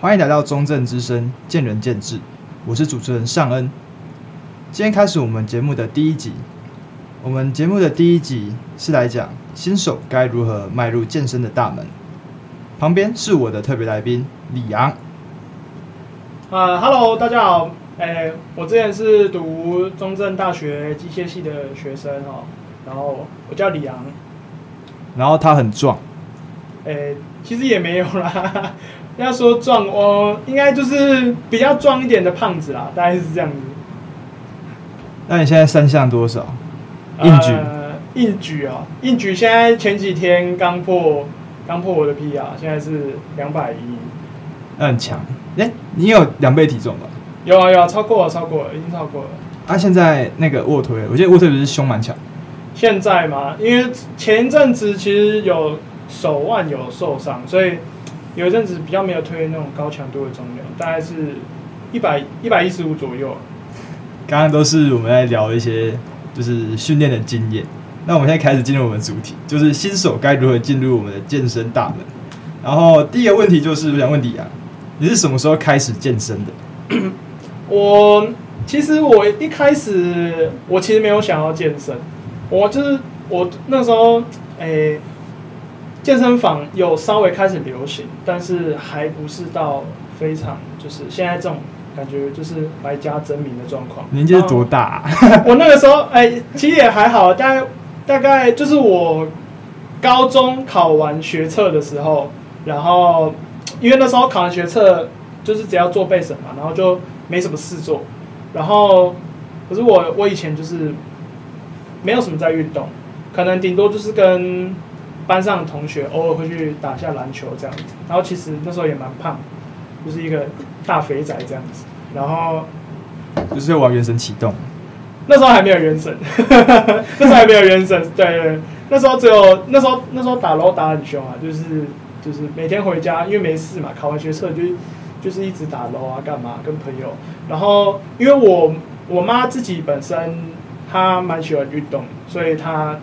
欢迎来到中正之声，见仁见智。我是主持人尚恩。今天开始我们节目的第一集。我们节目的第一集是来讲新手该如何迈入健身的大门。旁边是我的特别来宾李昂。啊，Hello，，大家好。哎，我之前是读中正大学机械系的学生哦，然后我叫李昂。然后他很壮。哎，其实也没有啦。要说壮，哦应该就是比较壮一点的胖子啦，大概是这样子。那你现在三项多少？硬举？呃、硬举啊，硬举现在前几天刚破，刚破我的 PR，现在是两百一。那很强。哎，你有两倍体重吧？有啊有啊，超过了超过了，已经超过了。啊，现在那个卧推，我觉得卧推不是胸蛮强。现在嘛，因为前一阵子其实有手腕有受伤，所以有一阵子比较没有推那种高强度的重量，大概是一百一百一十五左右。刚刚都是我们在聊一些就是训练的经验，那我们现在开始进入我们主题，就是新手该如何进入我们的健身大门。然后第一个问题就是，我想问你啊，你是什么时候开始健身的？我其实我一开始我其实没有想要健身，我就是我那时候诶、欸，健身房有稍微开始流行，但是还不是到非常就是现在这种感觉就是百家争鸣的状况。年纪是多大、啊？我那个时候哎、欸，其实也还好，大概大概就是我高中考完学测的时候，然后因为那时候考完学测。就是只要做备审嘛，然后就没什么事做，然后可是我我以前就是没有什么在运动，可能顶多就是跟班上的同学偶尔会去打下篮球这样子，然后其实那时候也蛮胖，就是一个大肥仔这样子，然后就是要玩原神启动，那时候还没有原神，那时候还没有原神，对，对，对，那时候只有那时候那时候打楼打很凶啊，就是就是每天回家因为没事嘛，考完学测就。就是一直打楼啊，干嘛跟朋友？然后因为我我妈自己本身她蛮喜欢运动，所以她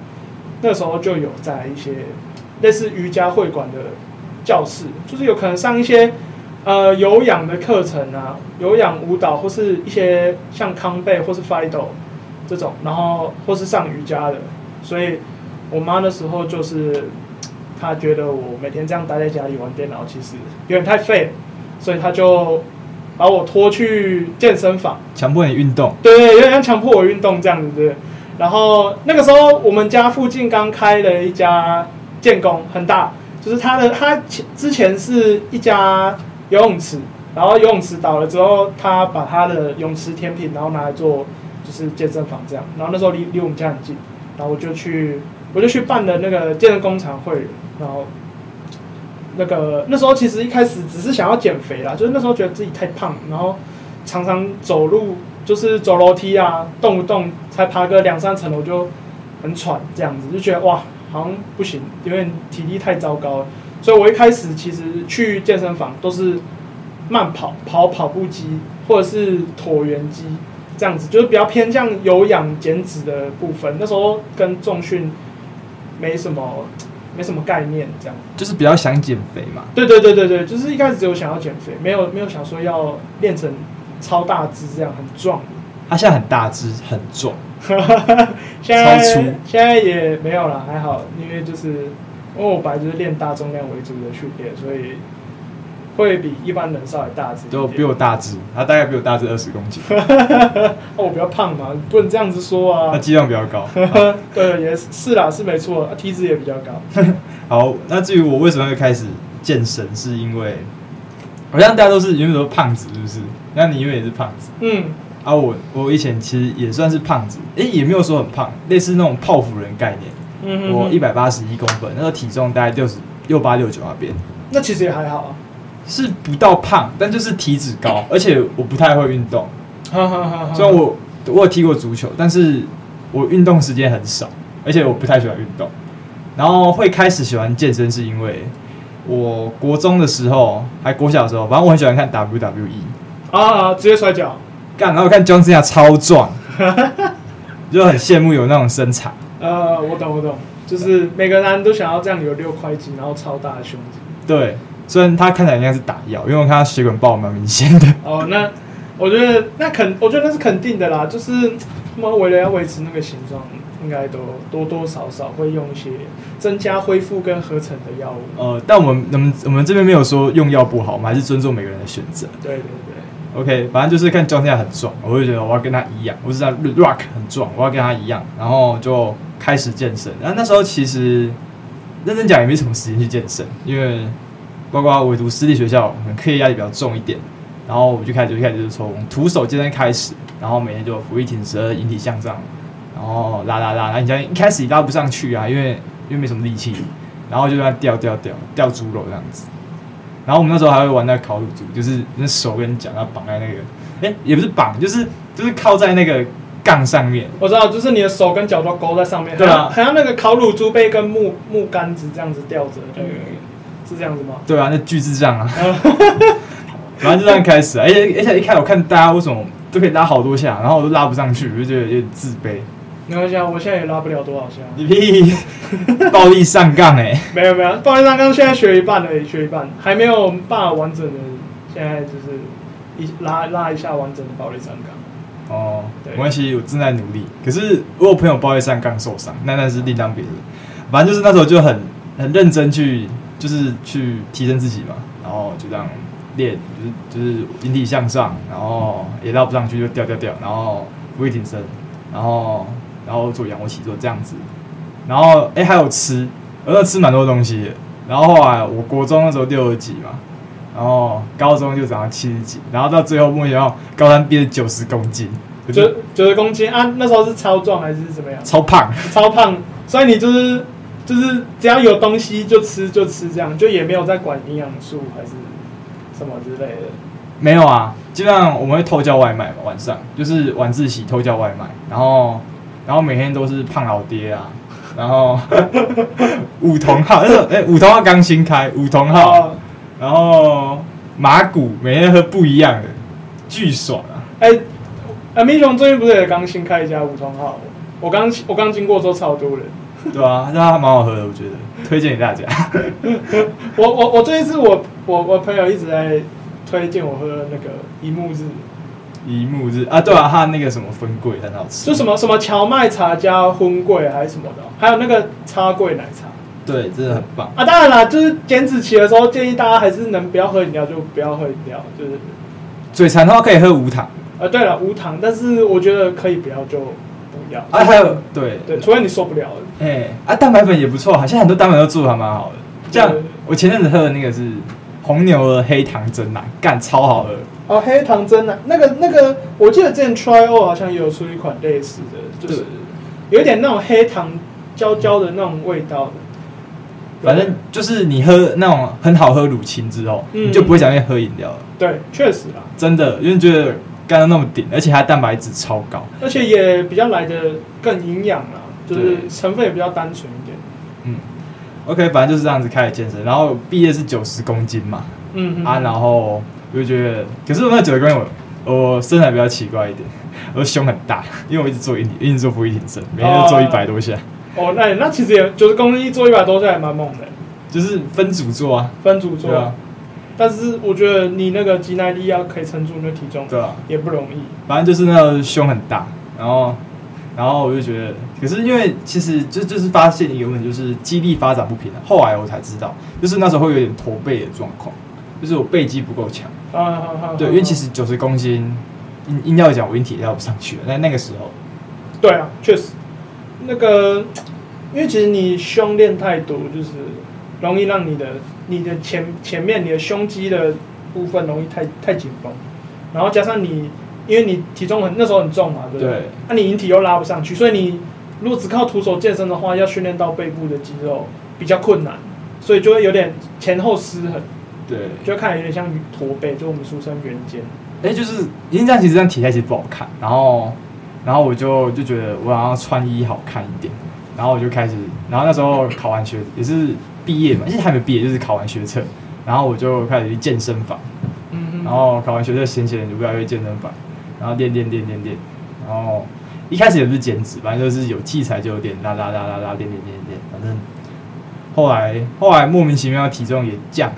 那时候就有在一些类似瑜伽会馆的教室，就是有可能上一些呃有氧的课程啊，有氧舞蹈或是一些像康贝或是 Fido 这种，然后或是上瑜伽的。所以我妈那时候就是她觉得我每天这样待在家里玩电脑，其实有点太废。所以她就把我拖去健身房，强迫你运动。对对，有点像强迫我运动这样子，对。然后那个时候我们家附近刚开了一家健工，很大，就是他的他之前是一家游泳池，然后游泳池倒了之后，他把他的泳池填平，然后拿来做就是健身房这样。然后那时候离离我们家很近，然后我就去我就去办了那个健身工厂会员，然后。那个那时候其实一开始只是想要减肥啦，就是那时候觉得自己太胖，然后常常走路就是走楼梯啊，动不动才爬个两三层楼就很喘，这样子就觉得哇，好像不行，因为体力太糟糕了。所以我一开始其实去健身房都是慢跑，跑跑步机或者是椭圆机这样子，就是比较偏向有氧减脂的部分。那时候跟重训没什么。没什么概念，这样就是比较想减肥嘛。对对对对对，就是一开始只有想要减肥，没有没有想说要练成超大只这样很壮。他现在很大只很壮，现在超粗，现在也没有了，还好，因为就是因为我本来就是练大重量为主的训练，所以。会比一般人稍微大只，都比我大只，他大概比我大只二十公斤。哦，我比较胖嘛，不能这样子说啊。他肌量比较高，对，也是是啦，是没错，体脂也比较高。好，那至于我为什么会开始健身，是因为好像大家都是因为说胖子，是不是？那你因为也是胖子，嗯，啊，我我以前其实也算是胖子，哎，也没有说很胖，类似那种泡芙人概念。嗯哼哼，我一百八十一公分，那个体重大概六十六八六九那边，那其实也还好啊。是不到胖，但就是体脂高，而且我不太会运动。哈哈哈虽然我我有踢过足球，但是我运动时间很少，而且我不太喜欢运动。然后会开始喜欢健身，是因为我国中的时候，还国小的时候，反正我很喜欢看 WWE 啊，直接摔跤。干，然后我看 John Cena 超壮，就很羡慕有那种身材。呃，我懂我懂，就是每个男人都想要这样有六块肌，然后超大的胸肌。对。虽然他看起来应该是打药，因为我看他血管爆蛮明显的。哦，那我觉得那肯，我觉得那是肯定的啦，就是他们为了要维持那个形状，应该都多多少少会用一些增加恢复跟合成的药物。呃，但我们我们我们这边没有说用药不好，我们还是尊重每个人的选择。对对对，OK，反正就是看状态很壮，我会觉得我要跟他一样，我是在 rock 很壮，我要跟他一样，然后就开始健身。然后那时候其实认真讲也没什么时间去健身，因为。包括我读私立学校，可能课业压力比较重一点，然后我就开始就开始就是从徒手健身开始，然后每天就伏地挺身、引体向上，然后拉拉拉，然后你像一开始你拉不上去啊，因为因为没什么力气，然后就在吊吊吊吊猪肉这样子，然后我们那时候还会玩那个烤乳猪，就是那手跟脚要绑在那个，诶，也不是绑，就是就是靠在那个杠上面。我知道，就是你的手跟脚都勾在上面，对啊，好像那个烤乳猪被一根木木杆子这样子吊着，对。是这样子吗？对啊，那巨智障啊！然后就这样开始，而且而且一开始我看大家为什么都可以拉好多下，然后我都拉不上去，我就觉得有点自卑。没关系啊，我现在也拉不了多少下。你屁！暴力上杠哎！没有没有，暴力上杠现在学一半了，学一半，还没有办法完整的。现在就是一拉拉一下完整的暴力上杠。哦，没关系，我正在努力。可是我有朋友暴力上杠受伤，那那是另当别论。反正就是那时候就很很认真去。就是去提升自己嘛，然后就这样练，就是就是引体向上，然后也绕不上去就掉掉掉，然后不会挺身，然后然后做仰卧起坐这样子，然后哎、欸、还有吃，我那吃蛮多东西的，然后后来我国中的时候六十几嘛，然后高中就涨到七十几，然后到最后目前要高三变九十公斤，九九十公斤啊，那时候是超壮还是怎么样？超胖，超胖，所以你就是。就是只要有东西就吃就吃，这样就也没有在管营养素还是什么之类的。没有啊，基本上我们会偷叫外卖嘛，晚上就是晚自习偷叫外卖，然后然后每天都是胖老爹啊，然后 五同号，哎、欸，五同号刚新开，五同号，然后马古每天喝不一样的，巨爽啊！哎、欸，啊，民雄最近不是也刚新开一家五同号？我刚我刚经过的时候超多人。对啊，那还蛮好喝的，我觉得推荐给大家。我我我这一次我我我朋友一直在推荐我喝那个一木日。一沐日啊，对啊，他那个什么分柜很好吃。就什么什么荞麦茶加荤柜还是什么的，还有那个插柜奶茶。对，真的很棒啊！当然啦，就是减脂期的时候，建议大家还是能不要喝饮料就不要喝饮料，就是嘴馋的话可以喝无糖。啊，对了，无糖，但是我觉得可以不要就不要。啊，还有对对，除非你受不了。哎、欸，啊，蛋白粉也不错，好像很多蛋白粉都做的还蛮好的。这样，我前阵子喝的那个是红牛的黑糖珍奶，干超好喝。哦，黑糖真奶，那个那个，我记得之前 Try O 好像也有出一款类似的，就是有点那种黑糖焦焦的那种味道的。反正就是你喝那种很好喝乳清之后，嗯、你就不会想去喝饮料了。对，确实啦，真的，因为觉得。干得那么顶，而且它蛋白质超高，而且也比较来的更营养啦，就是成分也比较单纯一点。嗯，OK，反正就是这样子开始健身，然后毕业是九十公斤嘛，嗯哼啊，然后我就觉得，可是我那九十公斤我我身材比较奇怪一点，我胸很大，因为我一直做引体，一直做伏地挺身，每天都做一百多下。哦，那那其实也九十公斤做一百多下也蛮猛的，就是分组做啊，分组做啊。但是我觉得你那个肌耐力要可以撑住那体重，对啊，也不容易。反正就是那个胸很大，然后，然后我就觉得，可是因为其实就就是发现一个问题，就是肌力发展不平衡。后来我才知道，就是那时候会有点驼背的状况，就是我背肌不够强。啊啊啊！对，因为其实九十公斤，硬硬要讲我引体要不上去了。那那个时候，对啊，确实，那个，因为其实你胸练太多，就是。容易让你的你的前前面你的胸肌的部分容易太太紧绷，然后加上你因为你体重很那时候很重嘛，对不对？那、啊、你引体又拉不上去，所以你如果只靠徒手健身的话，要训练到背部的肌肉比较困难，所以就会有点前后失衡，对，就看有点像驼背，就我们俗称圆肩。哎、欸，就是因为这样其实这样体态其实不好看，然后然后我就就觉得我想要穿衣好看一点，然后我就开始，然后那时候考完学也是。毕业嘛，其实还没毕业，就是考完学测，然后我就开始去健身房，嗯哼，然后考完学测闲闲就不要去健身房，然后练练练练练，然后一开始也不是减脂，反正就是有器材就有点拉拉拉拉拉练练练练，反正后来后来莫名其妙体重也降，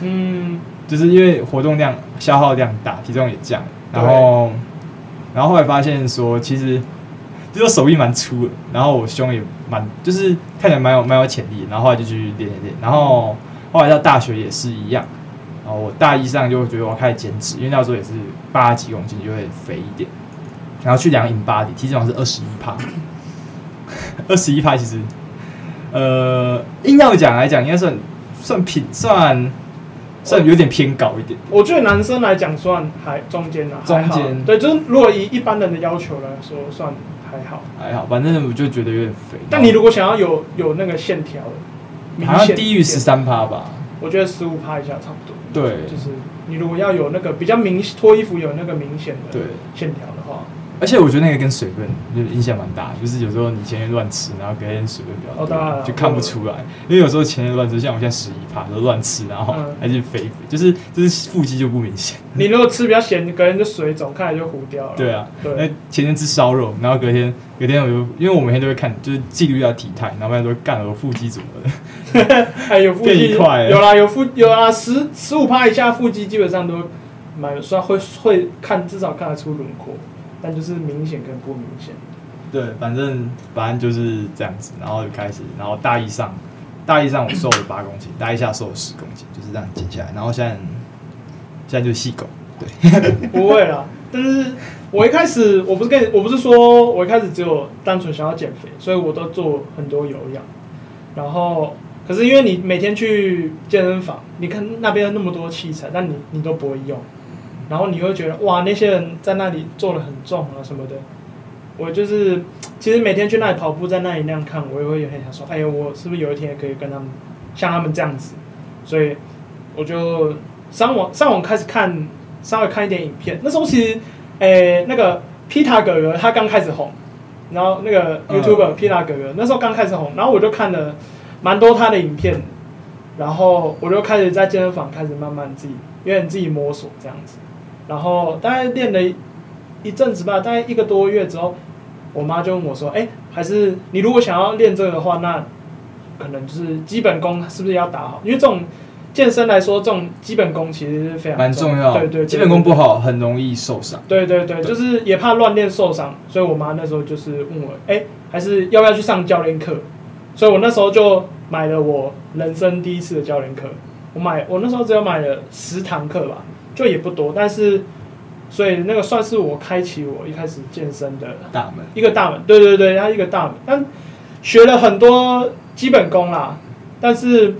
嗯，就是因为活动量消耗量大，体重也降，然后然后后来发现说，其实就是手臂蛮粗的，然后我胸也蛮，就是看起来蛮有蛮有潜力，然后后来就去练练练，然后后来到大学也是一样，然后我大一上就觉得我开始减脂，因为那时候也是八十几公斤，就会肥一点，然后去量 InBody，体脂肪是二十一趴，二十一趴其实。呃，硬要讲来讲，应该算算平算算有点偏高一点。我觉得男生来讲算还中间啊，中间对，就是如果以一般人的要求来说，算还好，还好。反正我就觉得有点肥。但你如果想要有有那个线条，好像低于十三趴吧？我觉得十五趴以下差不多。对，就是你如果要有那个比较明脱衣服有那个明显的线条。而且我觉得那个跟水分就影响蛮大，就是有时候你前天乱吃，然后隔天水分比较多，就看不出来。因为有时候前天乱吃，像我现在十一趴都乱吃，然后还是肥肥，就是就是腹肌就不明显。你如果吃比较咸，你隔天就水肿，看来就糊掉了。对啊，对。那前天吃烧肉，然后隔天隔天我就因为我每天都会看，就是记录一下体态，然后每天都会干我腹肌怎么的，还 有腹肌有啦，有腹有啦，十十五趴以下腹肌基本上都蛮算会会看，至少看得出轮廓。但就是明显跟不明显，对，反正反正就是这样子，然后就开始，然后大一上，大一上我瘦了八公斤，大一下瘦了十公斤，就是这样减下来，然后现在现在就是细狗，对，不会啦，但是我一开始我不是跟你，我不是说我一开始只有单纯想要减肥，所以我都做很多有氧，然后可是因为你每天去健身房，你看那边那么多器材，但你你都不会用。然后你会觉得哇，那些人在那里做的很重啊什么的。我就是其实每天去那里跑步，在那里那样看，我也会有点想说，哎呀，我是不是有一天也可以跟他们像他们这样子？所以我就上网上网开始看，稍微看一点影片。那时候其实，诶，那个皮塔哥哥他刚开始红，然后那个 YouTuber 皮塔哥哥那时候刚开始红，然后我就看了蛮多他的影片，然后我就开始在健身房开始慢慢自己，有点自己摸索这样子。然后大概练了一阵子吧，大概一个多月之后，我妈就问我说：“哎，还是你如果想要练这个的话，那可能就是基本功是不是要打好？因为这种健身来说，这种基本功其实是非常蛮重要。对对，基本功不好很容易受伤。对对对，就是也怕乱练受伤，所以我妈那时候就是问我：哎，还是要不要去上教练课？所以我那时候就买了我人生第一次的教练课。我买我那时候只有买了十堂课吧。”就也不多，但是，所以那个算是我开启我一开始健身的大门，一个大门。对对对，它一个大门。但学了很多基本功啦，但是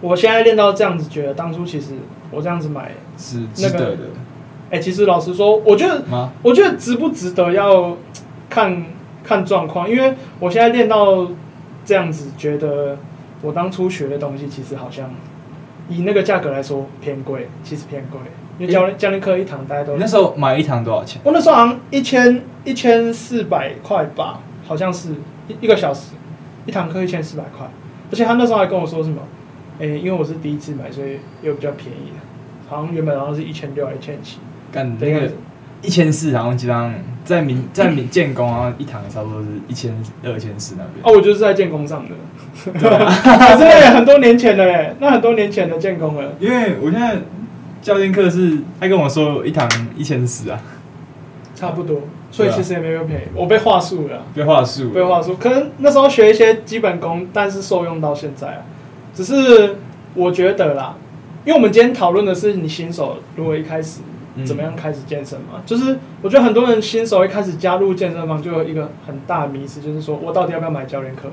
我现在练到这样子，觉得当初其实我这样子买是值得的。哎，其实老实说，我觉得，我觉得值不值得要看看状况，因为我现在练到这样子，觉得我当初学的东西其实好像。以那个价格来说偏贵，其实偏贵，因为教练教练课一堂大概都。你那时候买一堂多少钱？我那时候好像一千一千四百块吧，好像是一一个小时，一堂课一千四百块。而且他那时候还跟我说什么？诶、欸，因为我是第一次买，所以又比较便宜的，好像原本好像是一千六还一千七。干那个一千四，然后基本上在民在民建工，然后一堂差不多是一千二千四那边。哦，我就是在建工上的。对啊，可是很多年前了哎，那很多年前的建工了。因为我现在教练课是，他跟我说一堂一千四啊，差不多，所以其实也没有便宜。我被话术了，被话术，被话术。可能那时候学一些基本功，但是受用到现在啊。只是我觉得啦，因为我们今天讨论的是你新手如果一开始怎么样开始健身嘛，嗯、就是我觉得很多人新手一开始加入健身房就有一个很大的迷思，就是说我到底要不要买教练课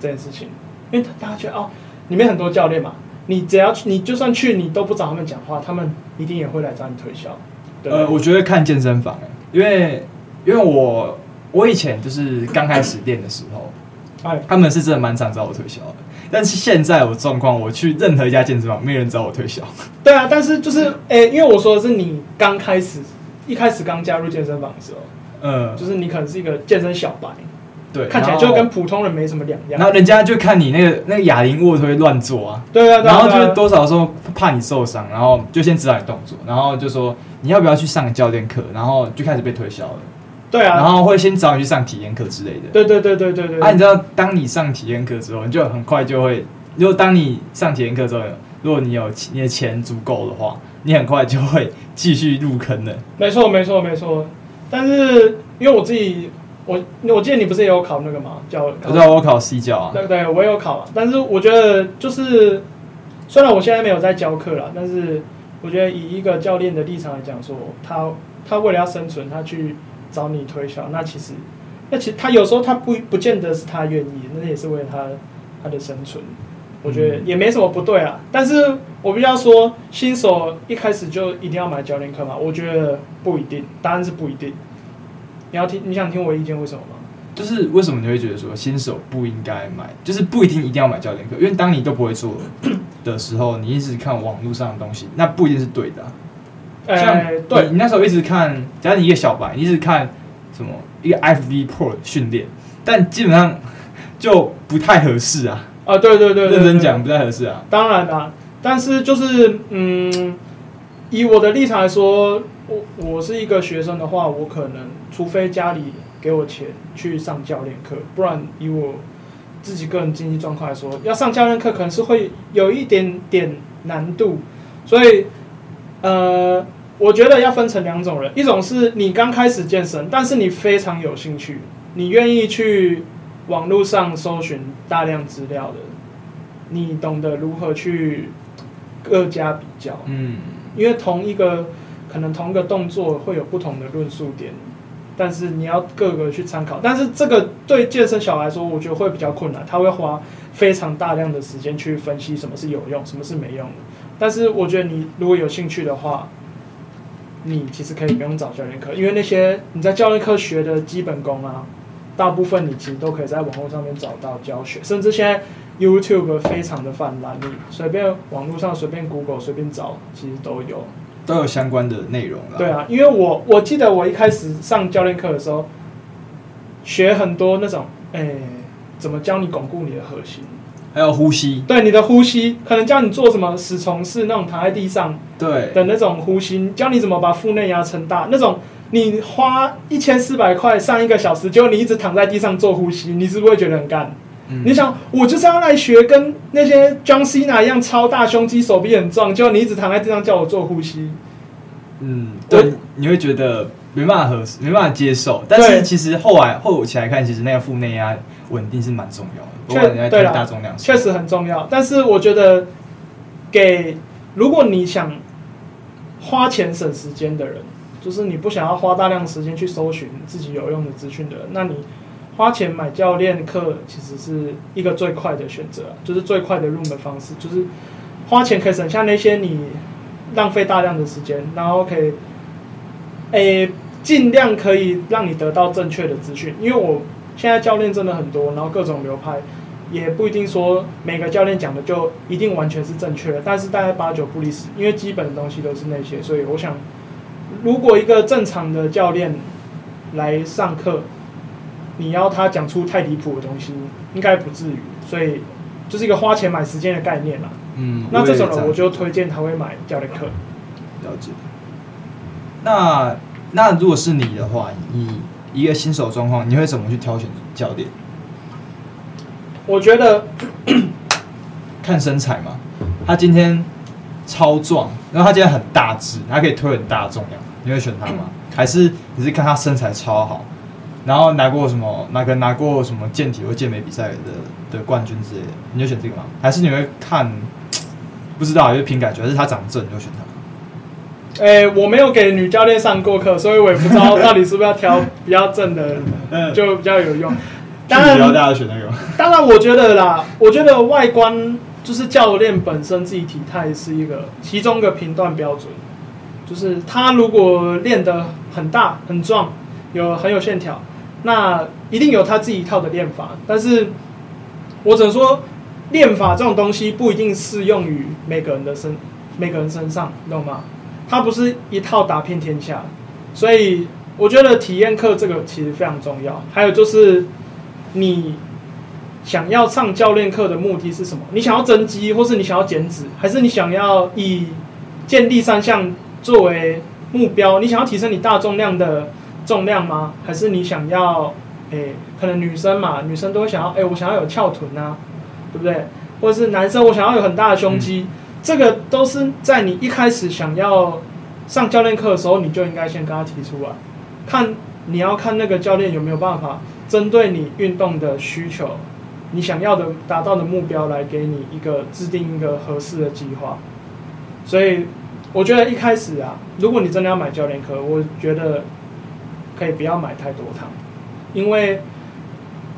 这件事情。因为大家觉得哦，里面很多教练嘛，你只要去，你就算去，你都不找他们讲话，他们一定也会来找你推销。呃，我觉得看健身房，因为因为我我以前就是刚开始练的时候，哎，他们是真的蛮常找我推销的。但是现在我状况，我去任何一家健身房，没人找我推销。对啊，但是就是哎，因为我说的是你刚开始一开始刚加入健身房的时候，嗯，就是你可能是一个健身小白。对，看起来就跟普通人没什么两样。然后人家就看你那个那个哑铃卧推乱做啊，对啊，然后就多少时候怕你受伤，然后就先指导你动作，然后就说你要不要去上教练课，然后就开始被推销了。对啊，然后会先找你去上体验课之类的。对对对对对对。啊，你知道当你上体验课之后，你就很快就会，如果当你上体验课之后，如果你有你的钱足够的话，你很快就会继续入坑的。没错，没错，没错。但是因为我自己，我我记得你不是也有考那个吗？教我知道我考 C 教啊。对对，我也有考。啊但是我觉得就是，虽然我现在没有在教课了，但是我觉得以一个教练的立场来讲，说他他为了要生存，他去找你推销，那其实那其实他有时候他不不见得是他愿意，那也是为了他他的生存。我觉得也没什么不对啊，但是我必须要说，新手一开始就一定要买教练课吗？我觉得不一定，答案是不一定。你要听，你想听我意见为什么吗？就是为什么你会觉得说新手不应该买，就是不一定一定要买教练课，因为当你都不会做的时候，你一直看网络上的东西，那不一定是对的啊。像对你那时候一直看，假如你一个小白，你一直看什么一个 FB Pro 训练，但基本上就不太合适啊。啊，对对对，对，认真讲不太合适啊。当然啦，但是就是嗯，以我的立场来说，我我是一个学生的话，我可能除非家里给我钱去上教练课，不然以我自己个人经济状况来说，要上教练课可能是会有一点点难度。所以呃，我觉得要分成两种人，一种是你刚开始健身，但是你非常有兴趣，你愿意去。网络上搜寻大量资料的，你懂得如何去各家比较，嗯，因为同一个可能同一个动作会有不同的论述点，但是你要各个去参考，但是这个对健身小孩来说，我觉得会比较困难，他会花非常大量的时间去分析什么是有用，什么是没用的。但是我觉得你如果有兴趣的话，你其实可以不用找教练课，因为那些你在教练课学的基本功啊。大部分你其实都可以在网络上面找到教学，甚至现在 YouTube 非常的泛滥，你随便网络上随便 Google 随便找，其实都有，都有相关的内容了。对啊，因为我我记得我一开始上教练课的时候，学很多那种，诶、欸，怎么教你巩固你的核心，还有呼吸，对你的呼吸，可能教你做什么死虫式那种躺在地上，对的那种呼吸，教你怎么把腹内压撑大那种。你花一千四百块上一个小时，结果你一直躺在地上做呼吸，你是不是会觉得很干？嗯、你想，我就是要来学跟那些 John Cena 一样超大胸肌、手臂很壮，结果你一直躺在地上叫我做呼吸。嗯，对，你会觉得没办法合适，没办法接受。但是其实后来后起来看，其实那个腹内压稳定是蛮重要的。不管你在推大重量，确实很重要。但是我觉得，给如果你想花钱省时间的人。就是你不想要花大量时间去搜寻自己有用的资讯的人，那你花钱买教练课其实是一个最快的选择，就是最快的入门方式。就是花钱可以省下那些你浪费大量的时间，然后可以，诶、欸，尽量可以让你得到正确的资讯。因为我现在教练真的很多，然后各种流派也不一定说每个教练讲的就一定完全是正确的，但是大概八九不离十，因为基本的东西都是那些，所以我想。如果一个正常的教练来上课，你要他讲出太离谱的东西，应该不至于。所以，就是一个花钱买时间的概念啦。嗯，那这种人我就推荐他会买教练课。了解。那那如果是你的话，你一个新手状况，你会怎么去挑选教练？我觉得 看身材嘛，他今天超壮，然后他今天很大只，他可以推很大的重量。你会选他吗？还是你是看他身材超好，然后拿过什么？哪个拿过什么健体或健美比赛的的冠军之类的？你就选这个吗？还是你会看？不知道，就凭感觉，还是他长得正你就选他？诶、欸，我没有给女教练上过课，所以我也不知道 到底是不是要挑比较正的，就比较有用。当然，大家选那个。当然，我觉得啦，我觉得外观就是教练本身自己体态是一个其中一个评断标准。就是他如果练得很大很壮，有很有线条，那一定有他自己一套的练法。但是，我只能说，练法这种东西不一定适用于每个人的身，每个人身上，你懂吗？它不是一套打遍天下。所以，我觉得体验课这个其实非常重要。还有就是，你想要上教练课的目的是什么？你想要增肌，或是你想要减脂，还是你想要以建立三项？作为目标，你想要提升你大重量的重量吗？还是你想要，诶、可能女生嘛，女生都会想要，诶、我想要有翘臀啊，对不对？或者是男生，我想要有很大的胸肌。这个都是在你一开始想要上教练课的时候，你就应该先跟他提出来，看你要看那个教练有没有办法针对你运动的需求，你想要的达到的目标来给你一个制定一个合适的计划。所以我觉得一开始啊，如果你真的要买教练课，我觉得可以不要买太多堂，因为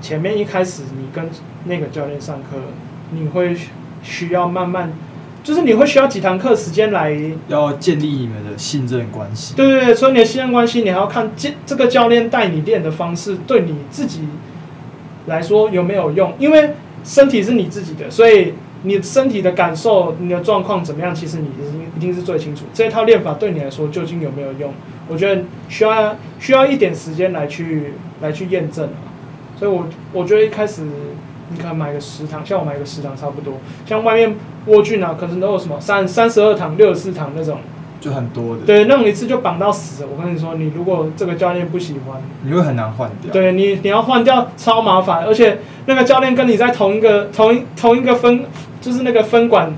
前面一开始你跟那个教练上课，你会需要慢慢。就是你会需要几堂课时间来要建立你们的信任关系。对对对，所以你的信任关系，你还要看这这个教练带你练的方式对你自己来说有没有用。因为身体是你自己的，所以你身体的感受、你的状况怎么样，其实你一定是最清楚。这一套练法对你来说究竟有没有用？我觉得需要需要一点时间来去来去验证。所以我我觉得一开始。你可能买个十堂，像我买个十堂差不多。像外面沃俊啊，可能都有什么三三十二堂、六十四堂那种，就很多的。对，那种一次就绑到死。我跟你说，你如果这个教练不喜欢，你会很难换掉。对你，你要换掉超麻烦，而且那个教练跟你在同一个同一同一个分，就是那个分馆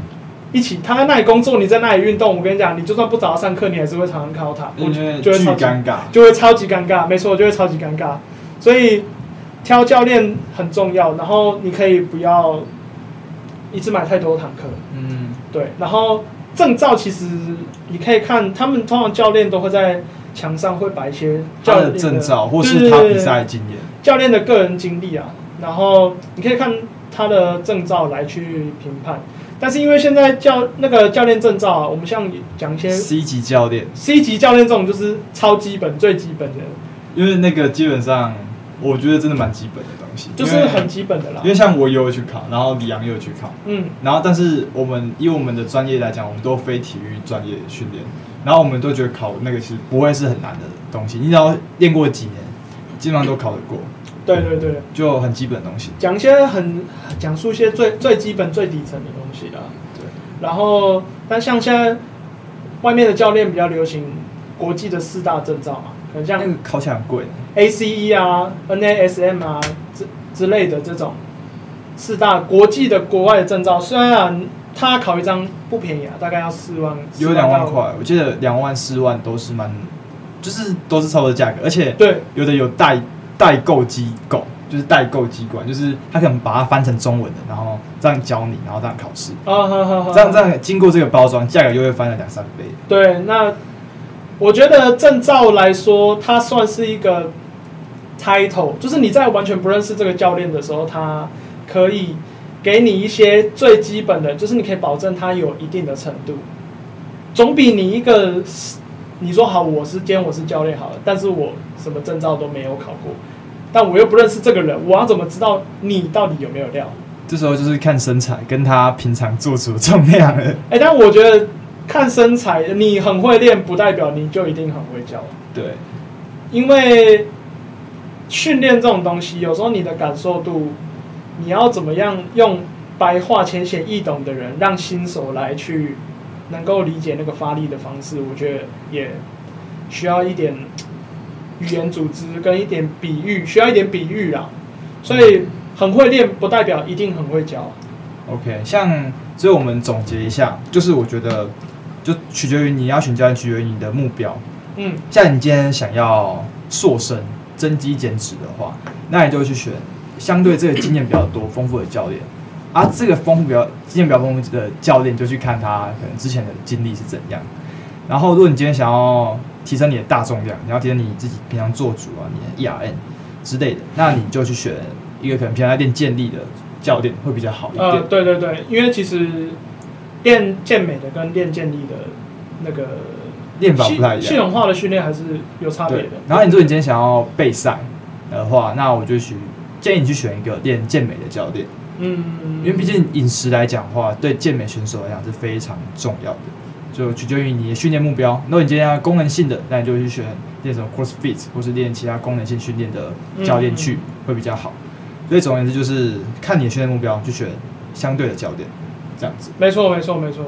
一起，他在那里工作，你在那里运动。我跟你讲，你就算不找他上课，你还是会常常看到他，我觉得就会超级尴尬，就会超级尴尬。没错，就会超级尴尬。所以。挑教练很重要，然后你可以不要一次买太多堂课。嗯，对。然后证照其实你可以看，他们通常教练都会在墙上会摆一些教练的证照，或是他比赛经验、教练的个人经历啊。然后你可以看他的证照来去评判。但是因为现在教那个教练证照啊，我们像讲一些 C 级教练、C 级教练这种就是超基本、最基本的。因为那个基本上。我觉得真的蛮基本的东西，就是很基本的啦。因为像我也有去考，然后李阳也有去考，嗯，然后但是我们以我们的专业来讲，我们都非体育专业训练，然后我们都觉得考那个是不会是很难的东西，你只要练过几年，基本上都考得过。对对对，就很基本的东西，讲一些很讲述一些最最基本最底层的东西啦。对，然后但像现在外面的教练比较流行国际的四大证照嘛。很像那个考起来很贵，ACE 啊、NASM 啊之之类的这种四大国际的国外的证照，虽然他考一张不便宜啊，大概要四万，有两万块，我记得两万四万都是蛮，就是都是差不多价格，而且对有的有代代购机构，就是代购机关，就是他可能把它翻成中文的，然后这样教你，然后这样考试，啊好好好，这样这样经过这个包装，价格就会翻了两三倍。对，那。我觉得证照来说，它算是一个 title，就是你在完全不认识这个教练的时候，他可以给你一些最基本的，就是你可以保证他有一定的程度，总比你一个你说好我是今天我是教练好了，但是我什么证照都没有考过，但我又不认识这个人，我要怎么知道你到底有没有料？这时候就是看身材跟他平常做出的重量了。哎，但我觉得。看身材，你很会练，不代表你就一定很会教。对，因为训练这种东西，有时候你的感受度，你要怎么样用白话浅显易懂的人，让新手来去能够理解那个发力的方式，我觉得也需要一点语言组织跟一点比喻，需要一点比喻啊。所以很会练，不代表一定很会教。OK，像所以我们总结一下，就是我觉得。就取决于你要选教练，取决于你的目标。嗯，像你今天想要塑身、增肌、减脂的话，那你就会去选相对这个经验比较多、丰富的教练。而、啊、这个丰富比较经验比较丰富的教练，就去看他可能之前的经历是怎样。然后，如果你今天想要提升你的大重量，你要提升你自己平常做主啊，你的 ERN 之类的，那你就去选一个可能平常在练健力的教练会比较好一点。呃，对对对，因为其实。练健美的跟练健力的那个练法不太一样，系统化的训练还是有差别的。然后你说你今天想要备赛的话，那我就去建议你去选一个练健美的教练。嗯，因为毕竟饮食来讲的话，对健美选手来讲是非常重要的，就取决于你的训练目标。如果你今天要功能性的，那你就去选练什么 CrossFit 或是练其他功能性训练的教练去会比较好。所以总而言之，就是看你的训练目标，去选相对的教练。这样子，没错，没错，没错。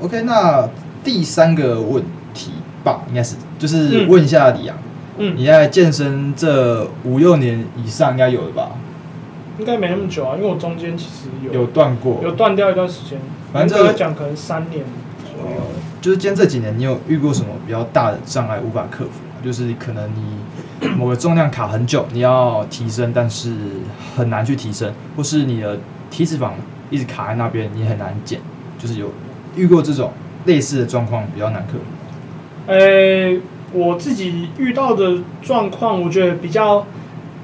OK，那第三个问题吧，应该是就是问一下李阳，嗯，你在健身这五六年以上应该有的吧？应该没那么久啊，因为我中间其实有有断过，有断掉一段时间。反正来讲可能三年左右。就是今天这几年，你有遇过什么比较大的障碍无法克服？就是可能你某个重量卡很久，你要提升，但是很难去提升，或是你的体脂肪一直卡在那边，你很难减。就是有遇过这种类似的状况，比较难克服。呃、我自己遇到的状况，我觉得比较，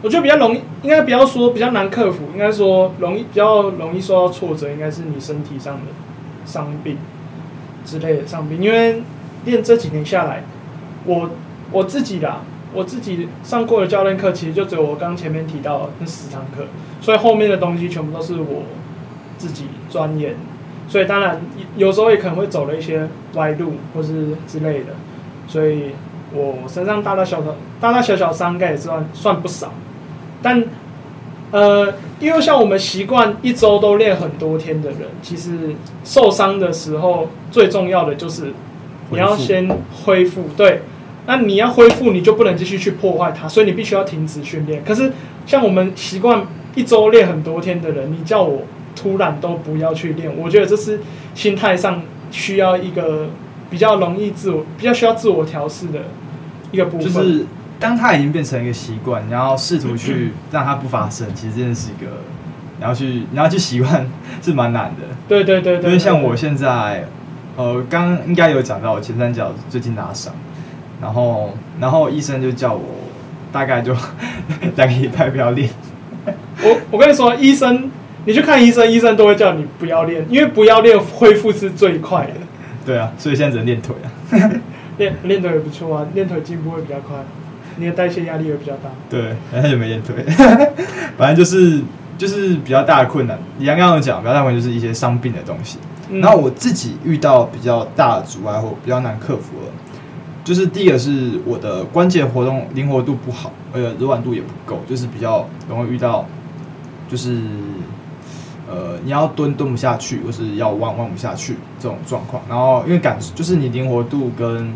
我觉得比较容易，应该不要说比较难克服，应该说容易比较容易受到挫折，应该是你身体上的伤病之类的伤病。因为练这几年下来，我我自己啦，我自己上过的教练课，其实就只有我刚前面提到的那十堂课，所以后面的东西全部都是我自己钻研，所以当然有时候也可能会走了一些歪路或是之类的。所以，我身上大大小小、大大小小伤应该也算算不少，但，呃，因为像我们习惯一周都练很多天的人，其实受伤的时候最重要的就是你要先恢复。对，那你要恢复，你就不能继续去破坏它，所以你必须要停止训练。可是，像我们习惯一周练很多天的人，你叫我突然都不要去练，我觉得这是心态上需要一个。比较容易自我，比较需要自我调试的一个部分，就是当它已经变成一个习惯，然后试图去让它不发生，其实真的是一个，然后去然后去习惯是蛮难的。对对对对，因为像我现在，呃，刚应该有讲到我前三角最近拉伤，然后然后医生就叫我大概就 两个礼拜不要练。我我跟你说，医生你去看医生，医生都会叫你不要练，因为不要练恢复是最快的。对啊，所以现在只能练腿啊，练练腿也不错啊，练腿进步会比较快，你的代谢压力也比较大。对，很久没练腿，反正就是就是比较大的困难。你刚刚有讲，比较大的困难就是一些伤病的东西。嗯、然后我自己遇到比较大的阻碍或比较难克服的，就是第一个是我的关节活动灵活度不好，而且柔软度也不够，就是比较容易遇到就是。呃，你要蹲蹲不下去，或是要弯弯不下去这种状况，然后因为感就是你灵活度跟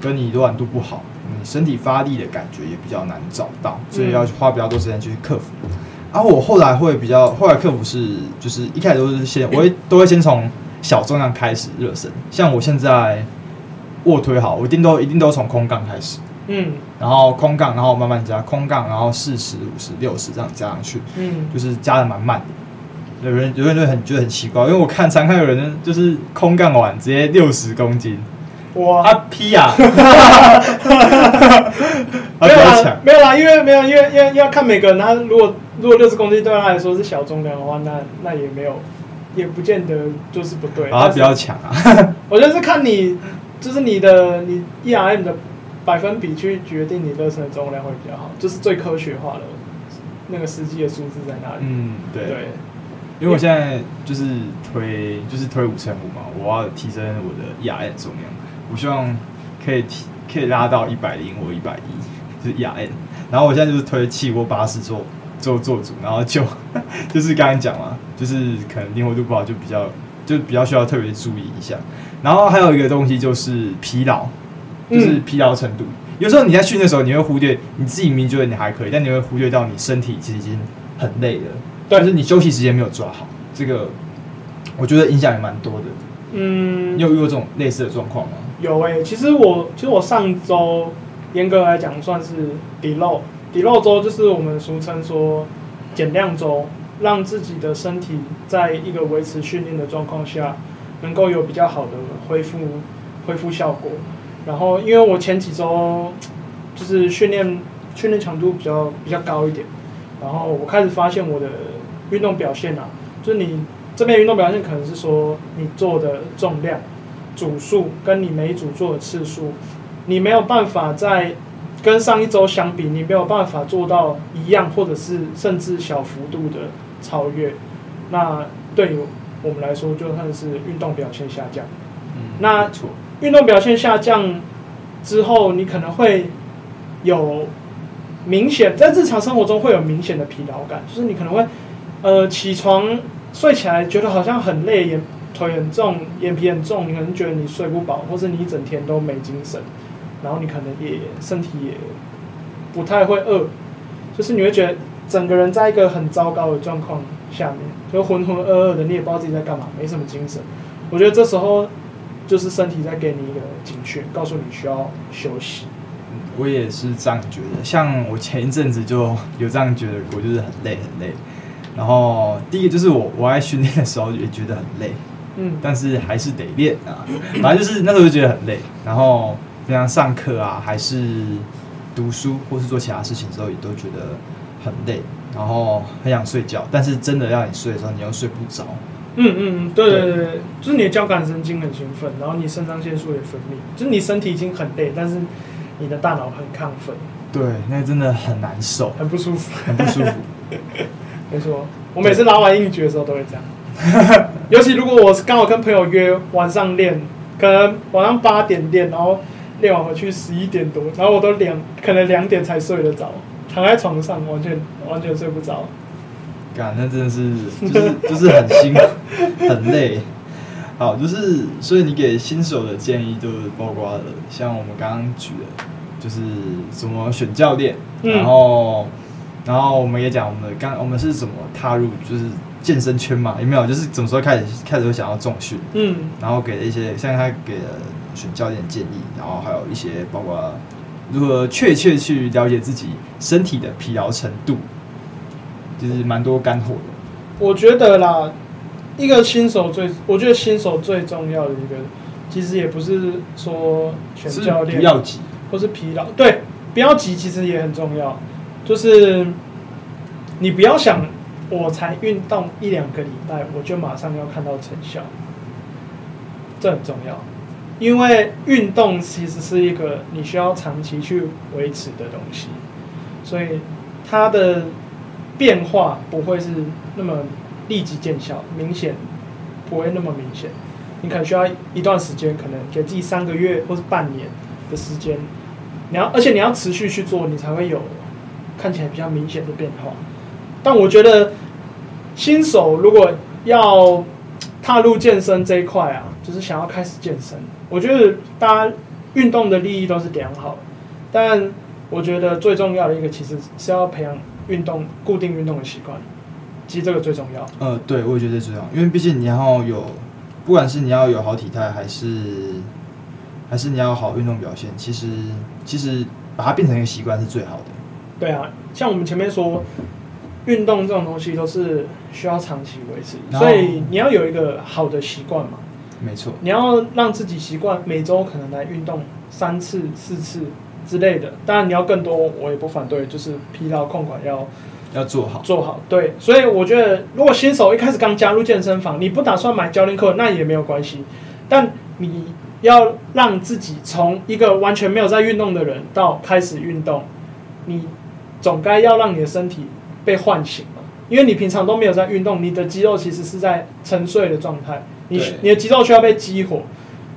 跟你柔软度不好，你身体发力的感觉也比较难找到，所以要花比较多时间去克服。然后、我后来会比较后来克服是就是一开始都是先我会都会先从小重量开始热身，像我现在卧推好，我一定都一定都从空杠开始，嗯，然后空杠，然后慢慢加空杠，然后四十五十六十这样加上去，嗯，就是加的蛮慢的。有人有人就很觉得很奇怪，因为我看常看有人就是空杠完直接六十公斤，哇，他劈呀，没有啦，没有啦，因为没有，因为因为要看每个人，他如果如果六十公斤对他来说是小重量的话，那那也没有，也不见得就是不对，他比较强啊。我觉得是看你就是你的你 ERM 的百分比去决定你热身的重量会比较好，就是最科学化的那个实际的数字在哪里？嗯，对。对因为我现在就是推就是推五乘五嘛，我要提升我的 ERN 重量，我希望可以提可以拉到一百零或一百一，就是 ERN。然后我现在就是推气锅巴士做做做主，然后就 就是刚刚讲嘛，就是可能灵活度不好，就比较就比较需要特别注意一下。然后还有一个东西就是疲劳，就是疲劳程度。嗯、有时候你在训练的时候，你会忽略你自己明明觉得你还可以，但你会忽略到你身体其实已经很累了。但是你休息时间没有抓好，这个我觉得影响也蛮多的。嗯，你有遇过这种类似的状况吗？有诶、欸，其实我其实我上周严格来讲算是 deload，deload 周就是我们俗称说减量周，让自己的身体在一个维持训练的状况下，能够有比较好的恢复恢复效果。然后因为我前几周就是训练训练强度比较比较高一点，然后我开始发现我的。运动表现啊，就是你这边运动表现可能是说你做的重量、组数跟你每一组做的次数，你没有办法在跟上一周相比，你没有办法做到一样，或者是甚至小幅度的超越。那对于我们来说，就算是运动表现下降。嗯，那运动表现下降之后，你可能会有明显在日常生活中会有明显的疲劳感，就是你可能会。呃，起床睡起来觉得好像很累，眼腿很重，眼皮很重，你可能觉得你睡不饱，或是你一整天都没精神，然后你可能也身体也不太会饿，就是你会觉得整个人在一个很糟糕的状况下面，就浑浑噩噩的，你也不知道自己在干嘛，没什么精神。我觉得这时候就是身体在给你一个警讯，告诉你需要休息。我也是这样觉得，像我前一阵子就有这样觉得过，就是很累很累。然后第一个就是我我在训练的时候也觉得很累，嗯，但是还是得练啊。反正就是那时候就觉得很累，然后平常上课啊，还是读书或是做其他事情的时候，也都觉得很累，然后很想睡觉。但是真的要你睡的时候，你又睡不着。嗯嗯，对对对，对就是你的交感神经很兴奋，然后你肾上腺素也分泌，就是你身体已经很累，但是你的大脑很亢奋。对，那真的很难受，很不舒服，很不舒服。没错，我每次拉完硬举的时候都会这样。尤其如果我是刚好跟朋友约晚上练，可能晚上八点练，然后练完回去十一点多，然后我都两可能两点才睡得着，躺在床上完全完全睡不着。感，那真的是就是就是很辛苦，很累。好，就是所以你给新手的建议就是包括了，像我们刚刚举的，就是怎么选教练，然后。然后我们也讲我们的刚我们是怎么踏入就是健身圈嘛，有没有？就是怎么时候开始开始会想要重训？嗯，然后给了一些像他给了选教练建议，然后还有一些包括如何确切去了解自己身体的疲劳程度，就是蛮多干货的。我觉得啦，一个新手最我觉得新手最重要的一个，其实也不是说选教练不要急，或是疲劳，对，不要急，其实也很重要。就是你不要想，我才运动一两个礼拜，我就马上要看到成效，这很重要，因为运动其实是一个你需要长期去维持的东西，所以它的变化不会是那么立即见效，明显不会那么明显，你可能需要一段时间，可能给自己三个月或是半年的时间，你要而且你要持续去做，你才会有。看起来比较明显的变化，但我觉得新手如果要踏入健身这一块啊，就是想要开始健身，我觉得大家运动的利益都是良好，但我觉得最重要的一个其实是要培养运动固定运动的习惯，其实这个最重要。呃，对，我也觉得最重要，因为毕竟你要有，不管是你要有好体态，还是还是你要好运动表现，其实其实把它变成一个习惯是最好的。对啊，像我们前面说，运动这种东西都是需要长期维持，所以你要有一个好的习惯嘛。没错，你要让自己习惯每周可能来运动三次、四次之类的。当然你要更多，我也不反对，就是疲劳控管要要做好，做好。对，所以我觉得，如果新手一开始刚加入健身房，你不打算买教练课，那也没有关系。但你要让自己从一个完全没有在运动的人到开始运动，你。总该要让你的身体被唤醒嘛，因为你平常都没有在运动，你的肌肉其实是在沉睡的状态，你你的肌肉需要被激活，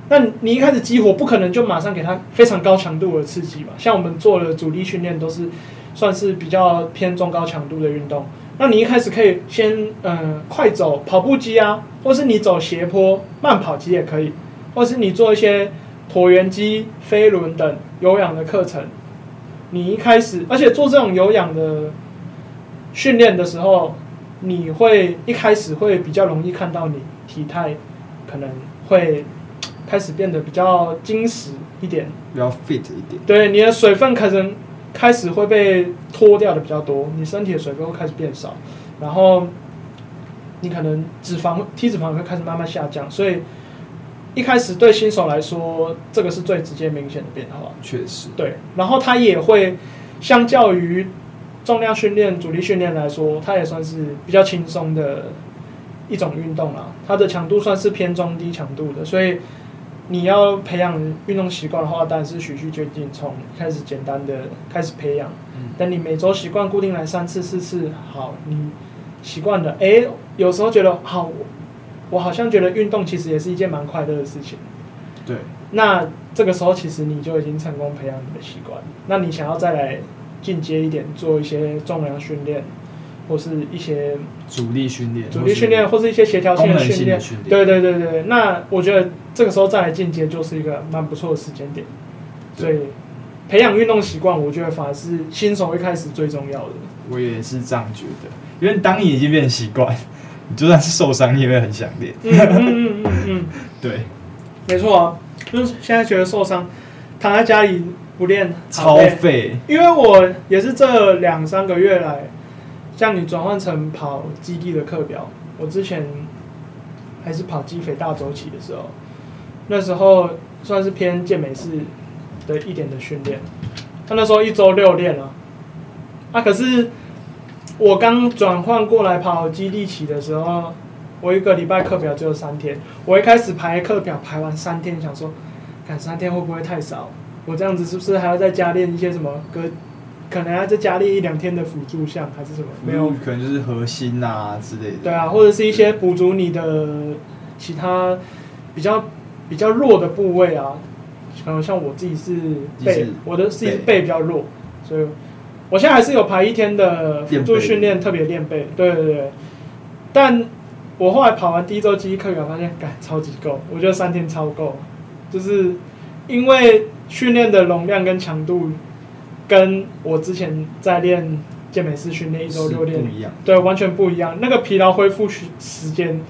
那你一开始激活不可能就马上给它非常高强度的刺激吧，像我们做的阻力训练都是算是比较偏中高强度的运动，那你一开始可以先嗯、呃、快走跑步机啊，或是你走斜坡慢跑机也可以，或是你做一些椭圆机、飞轮等有氧的课程。你一开始，而且做这种有氧的训练的时候，你会一开始会比较容易看到你体态可能会开始变得比较精实一点，比较 fit 一点。对，你的水分可能开始会被脱掉的比较多，你身体的水分会开始变少，然后你可能脂肪体脂肪会开始慢慢下降，所以。一开始对新手来说，这个是最直接明显的变化。确实，对。然后它也会相较于重量训练、阻力训练来说，它也算是比较轻松的一种运动啦。它的强度算是偏中低强度的，所以你要培养运动习惯的话，当然是循序渐进，从开始简单的开始培养。嗯。等你每周习惯固定来三次、四次，好，你习惯了，哎，有时候觉得好。我好像觉得运动其实也是一件蛮快乐的事情。对。那这个时候其实你就已经成功培养你的习惯。那你想要再来进阶一点，做一些重量训练，或是一些阻力训练、阻力训练，或是一些协调性的训练。对对对对。那我觉得这个时候再来进阶就是一个蛮不错的时间点。所以培养运动习惯，我觉得反而是新手一开始最重要的。我也是这样觉得，因为当你已经变成习惯，你就算是受伤，你也会很想练。嗯嗯嗯嗯嗯，对，没错啊，就是现在觉得受伤，躺在家里不练超废。因为我也是这两三个月来，像你转换成跑基地的课表，我之前还是跑肌肥大周期的时候，那时候算是偏健美式的一点的训练，他那时候一周六练啊，啊可是。我刚转换过来跑基地起的时候，我一个礼拜课表只有三天。我一开始排课表排完三天，想说，赶三天会不会太少？我这样子是不是还要再加练一些什么？歌可能要再加练一两天的辅助项还是什么？没有，可能就是核心啊之类的。对啊，或者是一些补足你的其他比较比较弱的部位啊。可能像我自己是背，我的自己背比较弱，所以。我现在还是有排一天的辅助训练，特别练背。对对对，但我后来跑完第一周肌力课表，发现，感超级够，我觉得三天超够，就是因为训练的容量跟强度，跟我之前在练健美式训练一周六练不一样，对，完全不一样。那个疲劳恢复时时间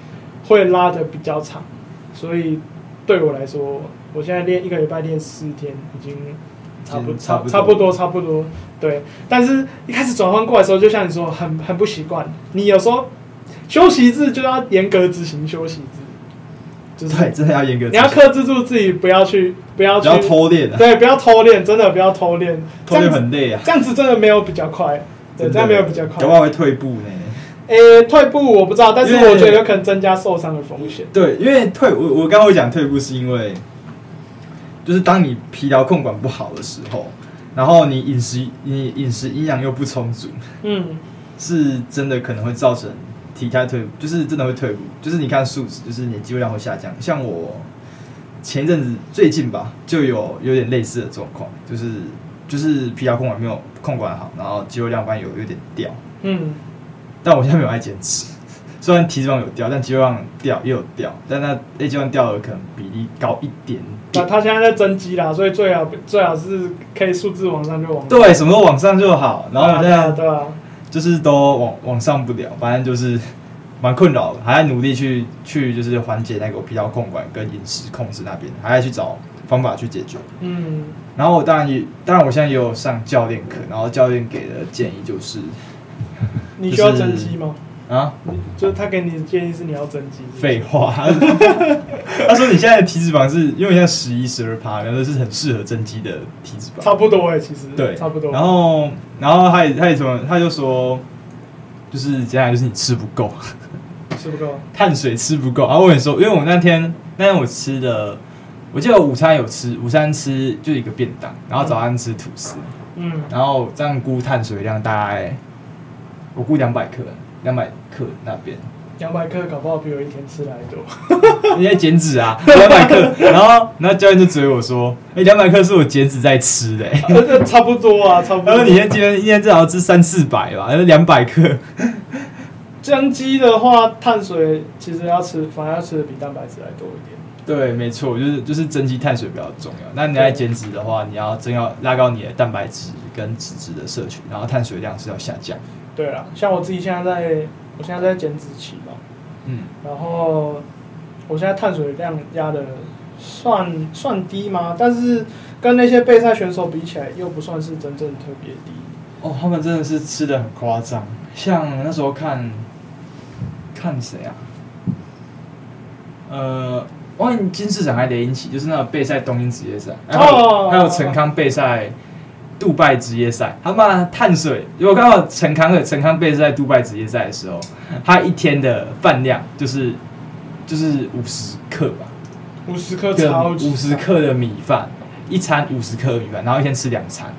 会拉的比较长，所以对我来说，我现在练一个礼拜练四天已经。差不差差不多差不多，对。但是一开始转换过来的时候，就像你说，很很不习惯。你有时候休息日就要严格执行休息日，就是对，真的要严格。你要克制住自己，不要去不要去不要偷练，对，不要偷练，真的不要偷练。偷练很累啊，这样子真的没有比较快，对，这样没有比较快。有没有会退步呢？诶，退步我不知道，但是我觉得有可能增加受伤的风险。对，因为退我我刚刚会讲退步是因为。就是当你疲劳控管不好的时候，然后你饮食你饮食营养又不充足，嗯，是真的可能会造成体态退步，就是真的会退步。就是你看数值，就是你肌肉量会下降。像我前一阵子最近吧，就有有点类似的状况，就是就是疲劳控管没有控管好，然后肌肉量反而有有点掉，嗯，但我现在没有爱坚持。虽然体脂肪有掉，但肌肉量掉也有掉，但那那肌肉量掉的可能比例高一点点。那他现在在增肌啦，所以最好最好是可以数字往上就往上。对，什么都往上就好。然后我现在对啊，就是都往往上不了，反正就是蛮困扰的，还在努力去去就是缓解那个疲劳控管跟饮食控制那边，还在去找方法去解决。嗯。然后我当然也当然我现在也有上教练课，然后教练给的建议就是，你需要增肌吗？啊，就是他给你的建议是你要增肌。废话，他说你现在的体脂肪是因为现在十一十二趴，然后是很适合增肌的体脂肪。差不多哎，其实对，差不多。然后，然后他也他也什么，他就说，就是接下来就是你吃不够，吃不够，碳水吃不够。然后我跟你说，因为我那天那天我吃的，我记得我午餐有吃，午餐吃就一个便当，然后早餐吃吐司，嗯，然后这样估碳水量大概我估两百克。两百克那边，两百克搞不好比我一天吃的还多。你在减脂啊？两百克，然后然后教练就追我说：“哎、欸，两百克是我减脂在吃的、欸。”差不多啊，差不多。他说：“你今天一天至少要吃三四百吧？”他说：“两百克。”增肌的话，碳水其实要吃，反而要吃的比蛋白质还多一点。对，没错，就是就是增肌碳水比较重要。那你在减脂的话，你要真要拉高你的蛋白质跟脂质的摄取，然后碳水量是要下降。对啊，像我自己现在在，我现在在减脂期嘛，嗯，然后我现在碳水量压的算算低吗？但是跟那些备赛选手比起来，又不算是真正特别低。哦，他们真的是吃的很夸张，像那时候看，看谁啊？呃，万一金市长还得引起，就是那个备赛东京职业赛，然后还有陈康备赛。杜拜职业赛，他妈碳水，我看到陈康的陈康贝是在杜拜职业赛的时候，他一天的饭量就是就是五十克吧，五十克超级五十克的米饭，一餐五十克的米饭，然后一天吃两餐，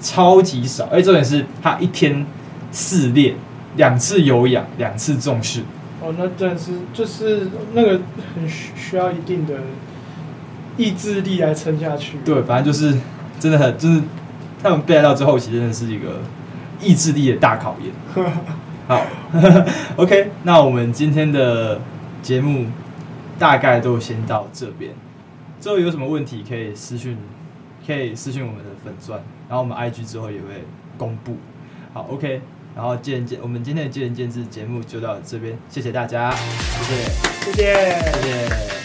超级少。而且重点是他一天四练，两次有氧，两次重训。哦，那真的是就是那个很需要一定的意志力来撑下去。对，反正就是真的很就是。他们备赛到之后其实真的是一个意志力的大考验。好，OK，那我们今天的节目大概都先到这边。之后有什么问题可以私讯可以私讯我们的粉钻，然后我们 IG 之后也会公布。好，OK，然后见仁见，我们今天的见仁见智节目就到这边，谢谢大家，谢谢，谢谢，谢谢。